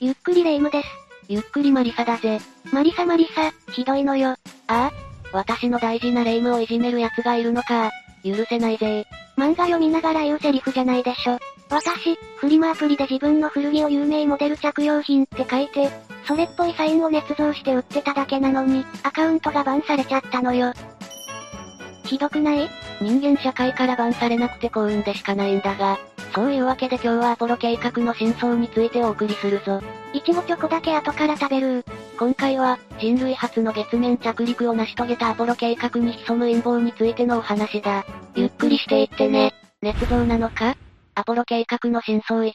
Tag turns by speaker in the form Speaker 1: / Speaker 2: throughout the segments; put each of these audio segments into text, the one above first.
Speaker 1: ゆっくりレ夢ムです。
Speaker 2: ゆっくりマリサだぜ。
Speaker 1: マリサマリサ、ひどいのよ。あ
Speaker 2: あ私の大事なレ夢ムをいじめる奴がいるのか。許せないぜ
Speaker 1: 漫画読みながら言うセリフじゃないでしょ。私、フリマアプリで自分の古着を有名モデル着用品って書いて、それっぽいサインを捏造して売ってただけなのに、アカウントがバンされちゃったのよ。ひどくない？
Speaker 2: 人間社会からバンされなくて幸運でしかないんだが、そういうわけで今日はアポロ計画の真相についてお送りするぞ。
Speaker 1: いちごチョコだけ後から食べる
Speaker 2: 今回は、人類初の月面着陸を成し遂げたアポロ計画に潜む陰謀についてのお話だ。ゆっくりしていってね。捏造なのか？アポロ計画の真相1。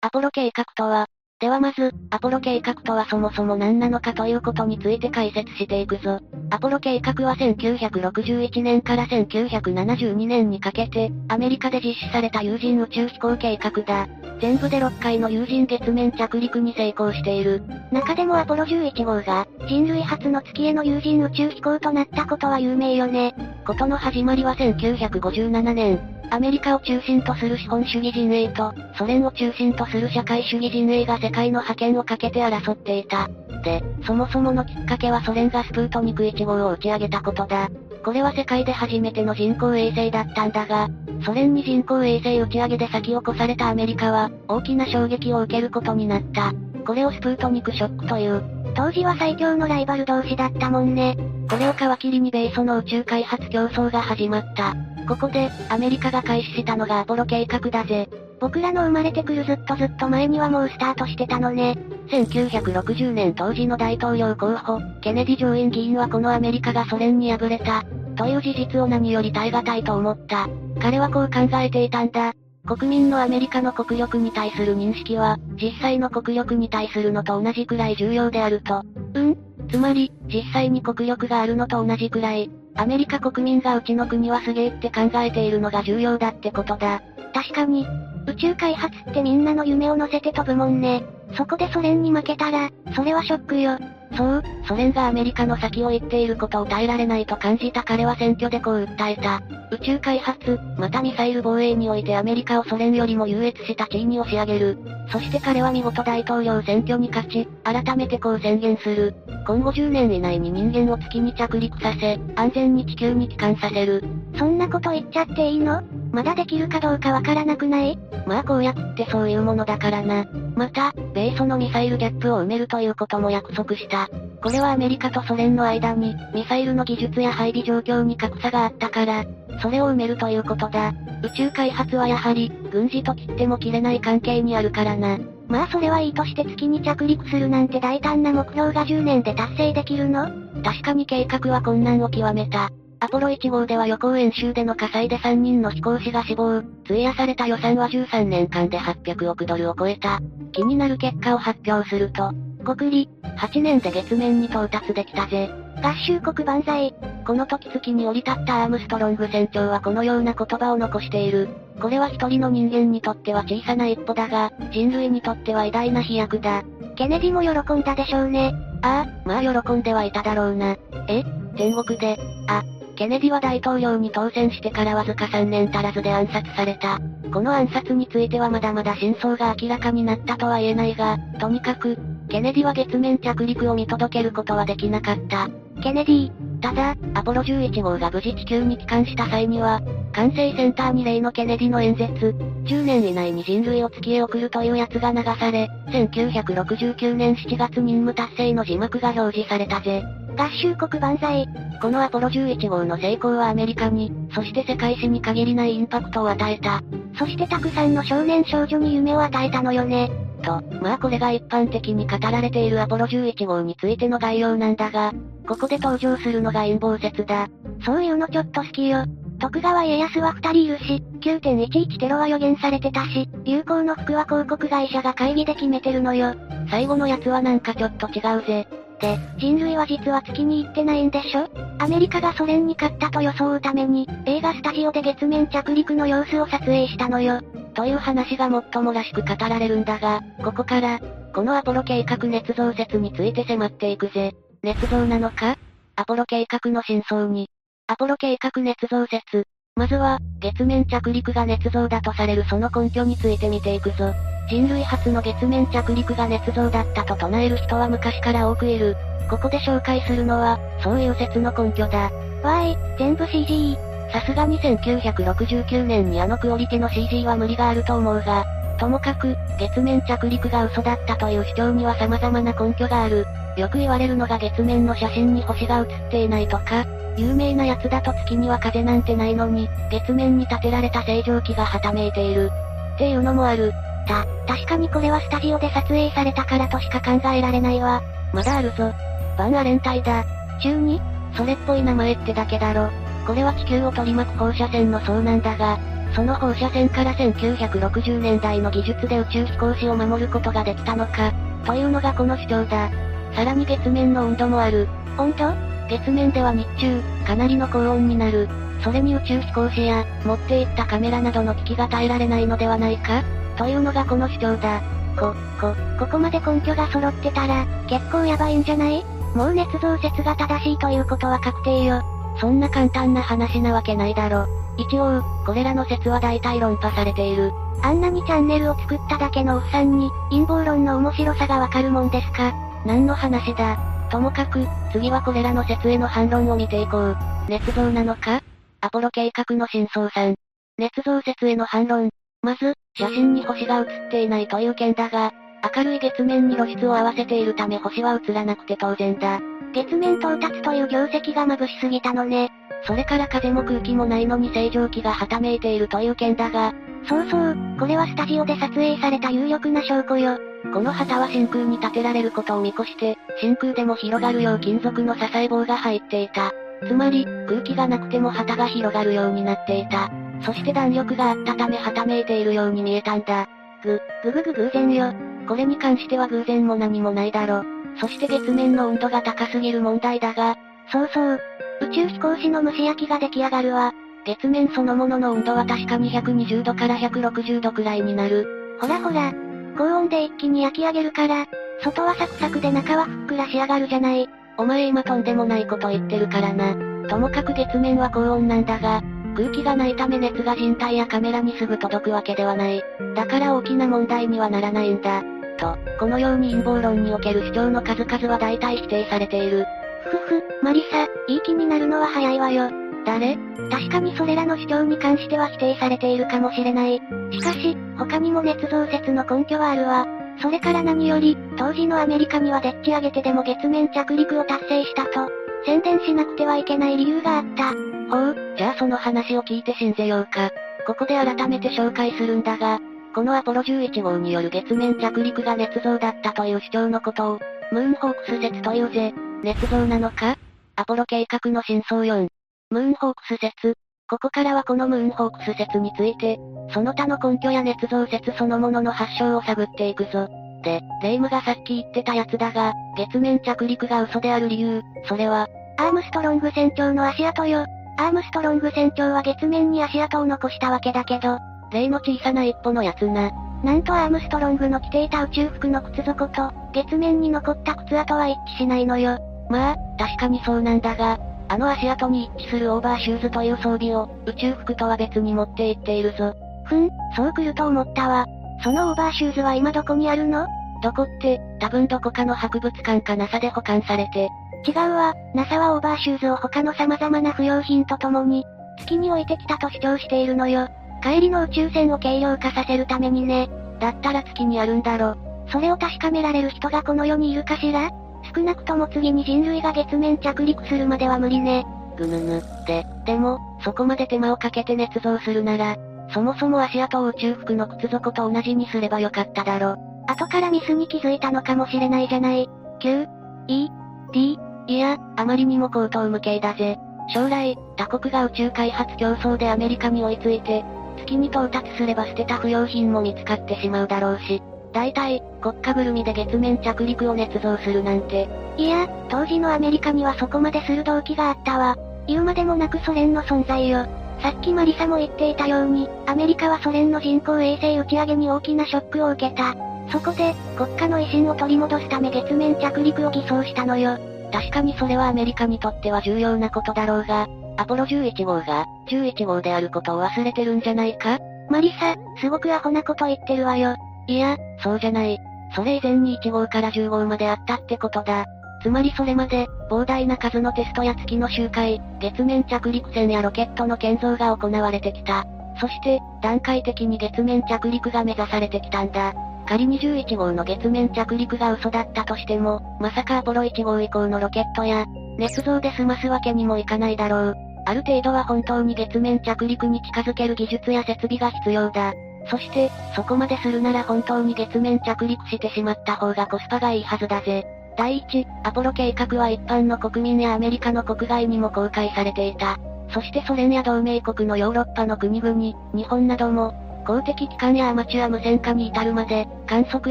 Speaker 2: アポロ計画とは、ではまず、アポロ計画とはそもそも何なのかということについて解説していくぞ。アポロ計画は1961年から1972年にかけて、アメリカで実施された有人宇宙飛行計画だ。全部で6回の有人月面着陸に成功している。
Speaker 1: 中でもアポロ11号が、人類初の月への有人宇宙飛行となったことは有名よね。
Speaker 2: ことの始まりは1957年、アメリカを中心とする資本主義陣営と、ソ連を中心とする社会主義陣営が世界の覇権をかけて争っていた。で、そもそものきっかけはソ連がスプートニク1号を打ち上げたことだ。これは世界で初めての人工衛星だったんだが、ソ連に人工衛星打ち上げで先を越されたアメリカは、大きな衝撃を受けることになった。これをスプートニクショックという。
Speaker 1: 当時は最強のライバル同士だったもんね。
Speaker 2: これを皮切りに米ソの宇宙開発競争が始まった。ここで、アメリカが開始したのがアポロ計画だぜ。
Speaker 1: 僕らの生まれてくるずっとずっと前にはもうスタートしてたのね。
Speaker 2: 1960年当時の大統領候補、ケネディ上院議員はこのアメリカがソ連に敗れた、という事実を何より耐え難いと思った。彼はこう考えていたんだ。国民のアメリカの国力に対する認識は、実際の国力に対するのと同じくらい重要であると。
Speaker 1: うん
Speaker 2: つまり、実際に国力があるのと同じくらい、アメリカ国民がうちの国はすげえって考えているのが重要だってことだ。
Speaker 1: 確かに、宇宙開発ってみんなの夢を乗せて飛ぶもんね。そこでソ連に負けたら、それはショックよ。
Speaker 2: そう、ソ連がアメリカの先を言っていることを耐えられないと感じた彼は選挙でこう訴えた。宇宙開発、またミサイル防衛においてアメリカをソ連よりも優越した地位に押し上げる。そして彼は見事大統領選挙に勝ち、改めてこう宣言する。今後10年以内に人間を月に着陸させ、安全に地球に帰還させる。
Speaker 1: そんなこと言っちゃっていいの？まだできるかどうかわからなくない？
Speaker 2: まあ公約ってそういうものだからな。また、米ソのミサイルギャップを埋めるということも約束した。これはアメリカとソ連の間に、ミサイルの技術や配備状況に格差があったから、それを埋めるということだ。宇宙開発はやはり、軍事と切っても切れない関係にあるからな。
Speaker 1: まあそれはいいとして月に着陸するなんて大胆な目標が10年で達成できるの？
Speaker 2: 確かに計画は困難を極めた。アポロ1号では予行演習での火災で3人の飛行士が死亡。費やされた予算は13年間で800億ドルを超えた。気になる結果を発表すると、国理、8年で月面に到達できたぜ。
Speaker 1: 合衆国万歳。
Speaker 2: この時月に降り立ったアームストロング船長はこのような言葉を残している。これは一人の人間にとっては小さな一歩だが、人類にとっては偉大な飛躍だ。
Speaker 1: ケネディも喜んだでしょうね。
Speaker 2: ああ、まあ喜んではいただろうな。え？天国で。あ、ケネディは大統領に当選してからわずか3年足らずで暗殺された。この暗殺についてはまだまだ真相が明らかになったとは言えないが、とにかく、ケネディは月面着陸を見届けることはできなかった。
Speaker 1: ケネディ
Speaker 2: ただ、アポロ11号が無事地球に帰還した際には、管制センターに例のケネディの演説、10年以内に人類を月へ送るというやつが流され、1969年7月任務達成の字幕が表示されたぜ。
Speaker 1: 合衆国万歳。
Speaker 2: このアポロ11号の成功はアメリカに、そして世界史に限りないインパクトを与えた。
Speaker 1: そしてたくさんの少年少女に夢を与えたのよね。
Speaker 2: と、まあこれが一般的に語られているアポロ11号についての概要なんだが、ここで登場するのが陰謀説だ。
Speaker 1: そういうのちょっと好きよ。徳川家康は二人いるし、9.11テロは予言されてたし、流行の服は広告会社が会議で決めてるのよ。
Speaker 2: 最後のやつはなんかちょっと違うぜ。
Speaker 1: で、人類は実は月に行ってないんでしょ？アメリカがソ連に勝ったと装うために、映画スタジオで月面着陸の様子を撮影したのよ。
Speaker 2: という話が最もらしく語られるんだが、ここから、このアポロ計画捏造説について迫っていくぜ。捏造なのか？アポロ計画の真相に。アポロ計画捏造説。まずは、月面着陸が捏造だとされるその根拠について見ていくぞ。人類初の月面着陸が捏造だったと唱える人は昔から多くいる。ここで紹介するのは、そういう説の根拠だ。
Speaker 1: わーい、全部 CG。
Speaker 2: さすがに1969年にあのクオリティの CG は無理があると思うが、ともかく、月面着陸が嘘だったという主張には様々な根拠がある。よく言われるのが月面の写真に星が写っていないとか、有名なやつだと月には風なんてないのに、月面に建てられた星条機がはためいている。っていうのもある。
Speaker 1: た、確かにこれはスタジオで撮影されたからとしか考えられないわ。
Speaker 2: まだあるぞ。バンアレン隊だ。
Speaker 1: 中に
Speaker 2: それっぽい名前ってだけだろ。これは地球を取り巻く放射線の層なんだが、その放射線から1960年代の技術で宇宙飛行士を守ることができたのか、というのがこの主張だ。さらに月面の温度もある。
Speaker 1: 温度？
Speaker 2: 月面では日中、かなりの高温になる。それに宇宙飛行士や、持っていったカメラなどの機器が耐えられないのではないか？というのがこの主張だ。
Speaker 1: こ、こ、ここまで根拠が揃ってたら、結構やばいんじゃない？もう捏造説が正しいということは確定よ。
Speaker 2: そんな簡単な話なわけないだろ。一応、これらの説は大体論破されている。
Speaker 1: あんなにチャンネルを作っただけのおっさんに、陰謀論の面白さがわかるもんですか？
Speaker 2: 何の話だ？ともかく、次はこれらの説への反論を見ていこう。捏造なのか？アポロ計画の真相さん。捏造説への反論。まず、写真に星が写っていないという件だが、明るい月面に露出を合わせているため星は映らなくて当然だ。
Speaker 1: 月面到達という業績が眩しすぎたのね。
Speaker 2: それから風も空気もないのに正常気がはためいているという件だが、
Speaker 1: そうそう、これはスタジオで撮影された有力な証拠よ。
Speaker 2: この旗は真空に立てられることを見越して、真空でも広がるよう金属の支え棒が入っていた。つまり、空気がなくても旗が広がるようになっていた。そして弾力があったためはためいているように見えたんだ。
Speaker 1: ぐ、ぐぐぐ偶然よ。
Speaker 2: これに関しては偶然も何もないだろ。そして月面の温度が高すぎる問題だが、
Speaker 1: そうそう。宇宙飛行士の蒸し焼きが出来上がるわ。
Speaker 2: 月面そのものの温度は確か220度から160度くらいになる。
Speaker 1: ほらほら。高温で一気に焼き上げるから、外はサクサクで中はふっくら仕上がるじゃない。
Speaker 2: お前今とんでもないこと言ってるからな。ともかく月面は高温なんだが、空気がないため熱が人体やカメラにすぐ届くわけではない。だから大きな問題にはならないんだ。と、このように陰謀論における主張の数々は大体否定されている。
Speaker 1: ふふ、マリサ、いい気になるのは早いわよ。
Speaker 2: 誰？
Speaker 1: 確かにそれらの主張に関しては否定されているかもしれない。しかし、他にも捏造説の根拠はあるわ。それから何より、当時のアメリカにはでっち上げてでも月面着陸を達成したと、宣伝しなくてはいけない理由があった。
Speaker 2: ほう、じゃあその話を聞いて信ぜようか。ここで改めて紹介するんだが、このアポロ11号による月面着陸が捏造だったという主張のことを、ムーンホークス説というぜ。捏造なのか？アポロ計画の真相4。ムーンホークス説。ここからはこのムーンホークス説について、その他の根拠や捏造説そのものの発祥を探っていくぞ。で、レイムがさっき言ってたやつだが、月面着陸が嘘である理由、それは、
Speaker 1: アームストロング船長の足跡よ。アームストロング船長は月面に足跡を残したわけだけど、
Speaker 2: 例の小さな一歩のやつな。
Speaker 1: なんとアームストロングの着ていた宇宙服の靴底と、月面に残った靴跡は一致しないのよ。
Speaker 2: まあ、確かにそうなんだが、あの足跡に一致するオーバーシューズという装備を、宇宙服とは別に持って行っているぞ。
Speaker 1: ふん、そう来ると思ったわ。そのオーバーシューズは今どこにあるの？
Speaker 2: どこって、多分どこかの博物館か NASA で保管されて。
Speaker 1: 違うわ、NASA はオーバーシューズを他の様々な不要品とともに、月に置いてきたと主張しているのよ。帰りの宇宙船を軽量化させるためにね。
Speaker 2: だったら月にあるんだろ。
Speaker 1: それを確かめられる人がこの世にいるかしら？少なくとも次に人類が月面着陸するまでは無理ね。
Speaker 2: ぐぬぬ。で、でも、そこまで手間をかけて捏造するなら、そもそも足跡を宇宙服の靴底と同じにすればよかっただろ。
Speaker 1: 後からミスに気づいたのかもしれないじゃない。
Speaker 2: Q、E、T、いや、あまりにも高等無形だぜ。将来、他国が宇宙開発競争でアメリカに追いついて、月に到達すれば捨てた不要品も見つかってしまうだろうし、大体、国家ぐるみで月面着陸を捏造するなんて。
Speaker 1: いや、当時のアメリカにはそこまでする動機があったわ。言うまでもなくソ連の存在よ。さっきマリサも言っていたように、アメリカはソ連の人工衛星打ち上げに大きなショックを受けた。そこで、国家の威信を取り戻すため月面着陸を偽装したのよ。
Speaker 2: 確かにそれはアメリカにとっては重要なことだろうが、アポロ11号が、11号であることを忘れてるんじゃないか？
Speaker 1: マリサ、すごくアホなこと言ってるわよ。
Speaker 2: いや、そうじゃない。それ以前に1号から10号まであったってことだ。つまりそれまで、膨大な数のテストや月の周回、月面着陸船やロケットの建造が行われてきた。そして、段階的に月面着陸が目指されてきたんだ。仮に11号の月面着陸が嘘だったとしても、まさかアポロ1号以降のロケットや、捏造で済ますわけにもいかないだろう。ある程度は本当に月面着陸に近づける技術や設備が必要だ。そして、そこまでするなら本当に月面着陸してしまった方がコスパがいいはずだぜ。第一、アポロ計画は一般の国民やアメリカの国外にも公開されていた。そしてソ連や同盟国のヨーロッパの国々、日本なども、公的機関やアマチュア無線化に至るまで、観測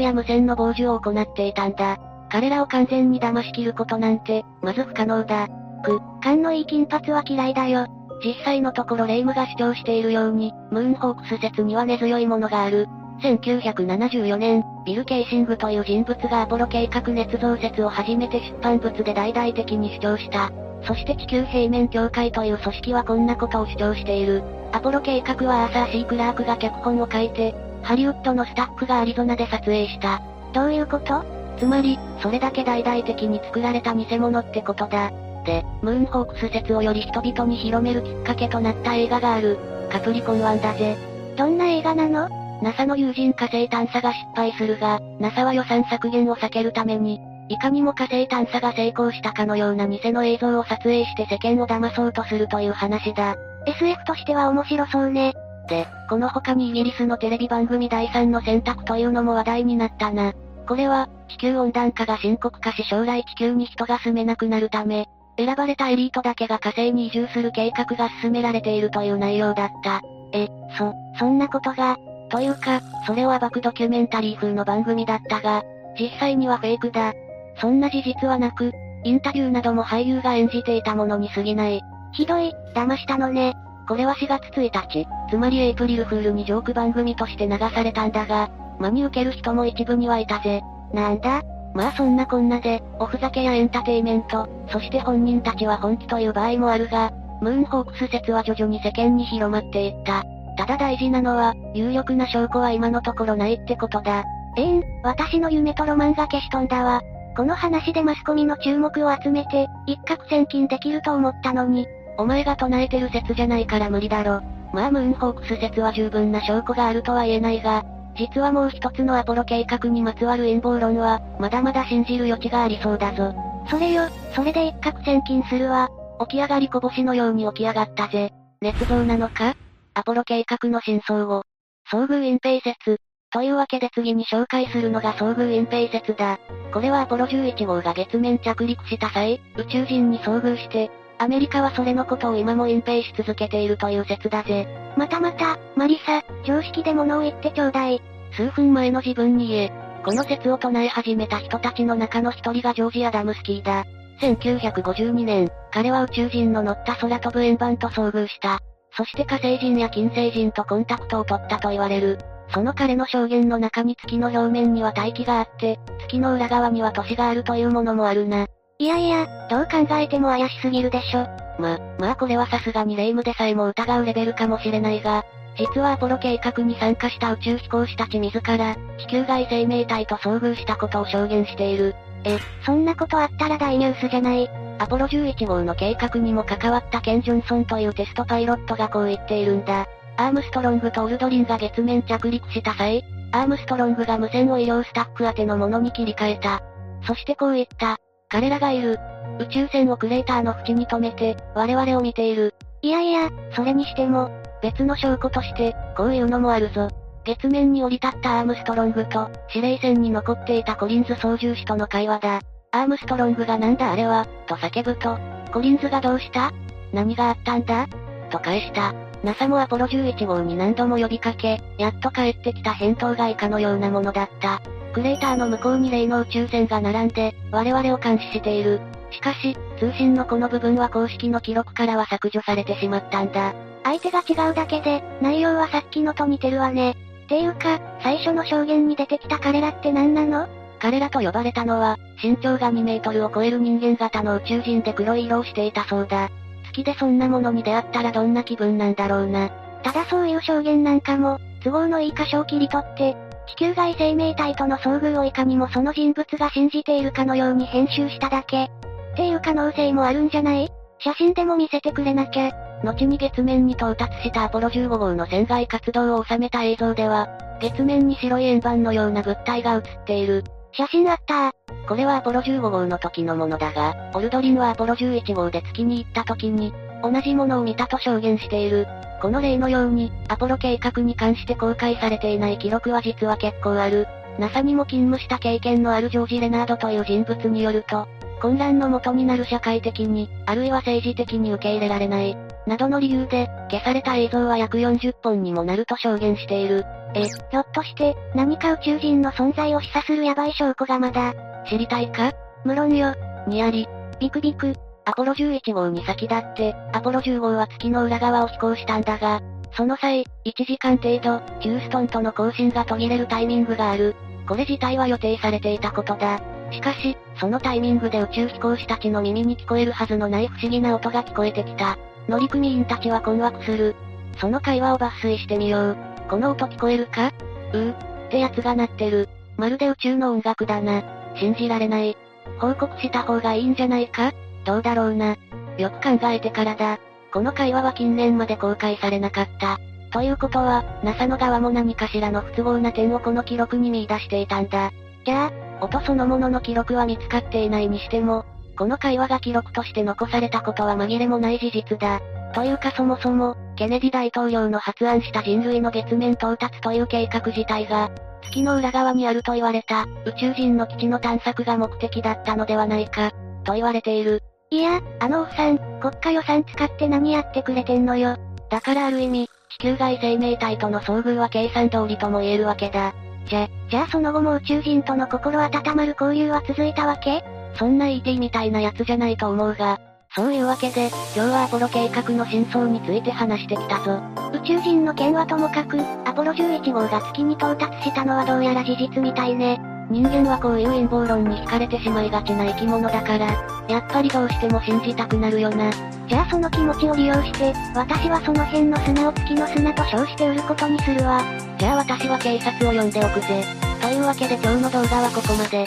Speaker 2: や無線の傍受を行っていたんだ。彼らを完全に騙し切ることなんて、まず不可能だ。
Speaker 1: く、勘のいい金髪は嫌いだよ。
Speaker 2: 実際のところレイムが主張しているように、ムーンホークス説には根強いものがある。1974年、ビル・ケイシングという人物がアポロ計画捏造説を初めて出版物で大々的に主張した。そして地球平面協会という組織はこんなことを主張している。アポロ計画はアーサー・シー・クラークが脚本を書いて、ハリウッドのスタッフがアリゾナで撮影した。
Speaker 1: どういうこと？
Speaker 2: つまり、それだけ大々的に作られた偽物ってことだ。で、ムーンホークス説をより人々に広めるきっかけとなった映画がある。カプリコン1だぜ。
Speaker 1: どんな映画なの
Speaker 2: ?NASA の有人火星探査が失敗するが、NASA は予算削減を避けるために、いかにも火星探査が成功したかのような偽の映像を撮影して世間を騙そうとするという話だ。
Speaker 1: SF としては面白そうね。
Speaker 2: で、この他にイギリスのテレビ番組第3の選択というのも話題になったな。これは、地球温暖化が深刻化し将来地球に人が住めなくなるため、選ばれたエリートだけが火星に移住する計画が進められているという内容だった。
Speaker 1: え、そ、そんなことが、
Speaker 2: というか、それを暴くドキュメンタリー風の番組だったが、実際にはフェイクだ。そんな事実はなく、インタビューなども俳優が演じていたものに過ぎない。
Speaker 1: ひどい、騙したのね。
Speaker 2: これは4月1日、つまりエイプリルフールにジョーク番組として流されたんだが、真に受ける人も一部にはいたぜ。
Speaker 1: なんだ？
Speaker 2: まあそんなこんなで、おふざけやエンターテイメント、そして本人たちは本気という場合もあるが、ムーンホークス説は徐々に世間に広まっていった。ただ大事なのは、有力な証拠は今のところないってことだ。
Speaker 1: ええん、私の夢とロマンが消し飛んだわ。この話でマスコミの注目を集めて、一攫千金できると思ったのに。
Speaker 2: お前が唱えてる説じゃないから無理だろ。まあムーンホークス説は十分な証拠があるとは言えないが、実はもう一つのアポロ計画にまつわる陰謀論は、まだまだ信じる余地がありそうだぞ。
Speaker 1: それよ、それで一攫千金するわ。
Speaker 2: 起き上がりこぼしのように起き上がったぜ。捏造なのか？アポロ計画の真相を。遭遇隠蔽説。というわけで次に紹介するのが遭遇隠蔽説だ。これはアポロ11号が月面着陸した際、宇宙人に遭遇して、アメリカはそれのことを今も隠蔽し続けているという説だぜ。
Speaker 1: またまた、マリサ、常識で物を言ってちょうだい。
Speaker 2: 数分前の自分に言え。この説を唱え始めた人たちの中の一人がジョージ・アダムスキーだ。1952年、彼は宇宙人の乗った空飛ぶ円盤と遭遇した。そして火星人や金星人とコンタクトを取ったと言われる。その彼の証言の中に月の表面には大気があって、月の裏側には都市があるというものもあるな。
Speaker 1: いやいや、どう考えても怪しすぎるでしょ。
Speaker 2: ま、まあこれはさすがに霊夢でさえも疑うレベルかもしれないが、実はアポロ計画に参加した宇宙飛行士たち自ら、地球外生命体と遭遇したことを証言している。
Speaker 1: え、そんなことあったら大ニュースじゃない。
Speaker 2: アポロ11号の計画にも関わったケン・ジョンソンというテストパイロットがこう言っているんだ。アームストロングとオルドリンが月面着陸した際、アームストロングが無線を医療スタッフ宛てのものに切り替えた。そしてこう言った。彼らがいる。宇宙船をクレーターの縁に止めて、我々を見ている。
Speaker 1: いやいや、それにしても、
Speaker 2: 別の証拠として、こういうのもあるぞ。月面に降り立ったアームストロングと、司令船に残っていたコリンズ操縦士との会話だ。アームストロングがなんだあれは、と叫ぶと、コリンズがどうした？何があったんだ？と返した。NASA もアポロ11号に何度も呼びかけ、やっと帰ってきた返答が以下のようなものだった。クレーターの向こうに例の宇宙船が並んで、我々を監視している。しかし、通信のこの部分は公式の記録からは削除されてしまったんだ。
Speaker 1: 相手が違うだけで、内容はさっきのと似てるわね。ていうか、最初の証言に出てきた彼らって何なの？
Speaker 2: 彼らと呼ばれたのは、身長が2メートルを超える人間型の宇宙人で黒い色をしていたそうだ。月でそんなものに出会ったらどんな気分なんだろうな。
Speaker 1: ただそういう証言なんかも、都合のいい箇所を切り取って、地球外生命体との遭遇をいかにもその人物が信じているかのように編集しただけ。っていう可能性もあるんじゃない？写真でも見せてくれなきゃ。
Speaker 2: 後に月面に到達したアポロ15号の船外活動を収めた映像では、月面に白い円盤のような物体が映っている。
Speaker 1: 写真あった
Speaker 2: これはアポロ15号の時のものだが、オルドリンはアポロ11号で月に行った時に、同じものを見たと証言している。この例のように、アポロ計画に関して公開されていない記録は実は結構ある。NASA にも勤務した経験のあるジョージ・レナードという人物によると、混乱の元になる社会的に、あるいは政治的に受け入れられない、などの理由で、消された映像は約40本にもなると証言している。
Speaker 1: え、ひょっとして、何か宇宙人の存在を示唆するヤバい証拠がまだ、
Speaker 2: 知りたいか？
Speaker 1: 無論よ。
Speaker 2: にやり。
Speaker 1: ビクビク。
Speaker 2: アポロ11号に先立って、アポロ10号は月の裏側を飛行したんだが、その際、1時間程度、ヒューストンとの交信が途切れるタイミングがある。これ自体は予定されていたことだ。しかし、そのタイミングで宇宙飛行士たちの耳に聞こえるはずのない不思議な音が聞こえてきた。乗組員たちは困惑する。その会話を抜粋してみよう。この音聞こえるか？うー、ってやつが鳴ってる。まるで宇宙の音楽だな。信じられない。報告した方がいいんじゃないか？どうだろうな。よく考えてからだ。この会話は近年まで公開されなかった。ということは、NASA の側も何かしらの不都合な点をこの記録に見出していたんだ。
Speaker 1: じゃ
Speaker 2: あ、音そのものの記録は見つかっていないにしても、この会話が記録として残されたことは紛れもない事実だ。というかそもそも、ケネディ大統領の発案した人類の月面到達という計画自体が、月の裏側にあると言われた、宇宙人の基地の探索が目的だったのではないか、と言われている。
Speaker 1: いや、あのおっさん、国家予算使って何やってくれてんのよ。
Speaker 2: だからある意味、地球外生命体との遭遇は計算通りとも言えるわけだ。
Speaker 1: じゃ、じゃあその後も宇宙人との心温まる交流は続いたわけ？
Speaker 2: そんな ET みたいなやつじゃないと思うが、そういうわけで、今日はアポロ計画の真相について話してきたぞ。
Speaker 1: 宇宙人の件はともかく、アポロ11号が月に到達したのはどうやら事実みたいね。
Speaker 2: 人間はこういう陰謀論に惹かれてしまいがちな生き物だから、やっぱりどうしても信じたくなるよな。
Speaker 1: じゃあその気持ちを利用して、私はその辺の砂を月の砂と称して売ることにするわ。
Speaker 2: じゃあ私は警察を呼んでおくぜ。というわけで今日の動画はここまで。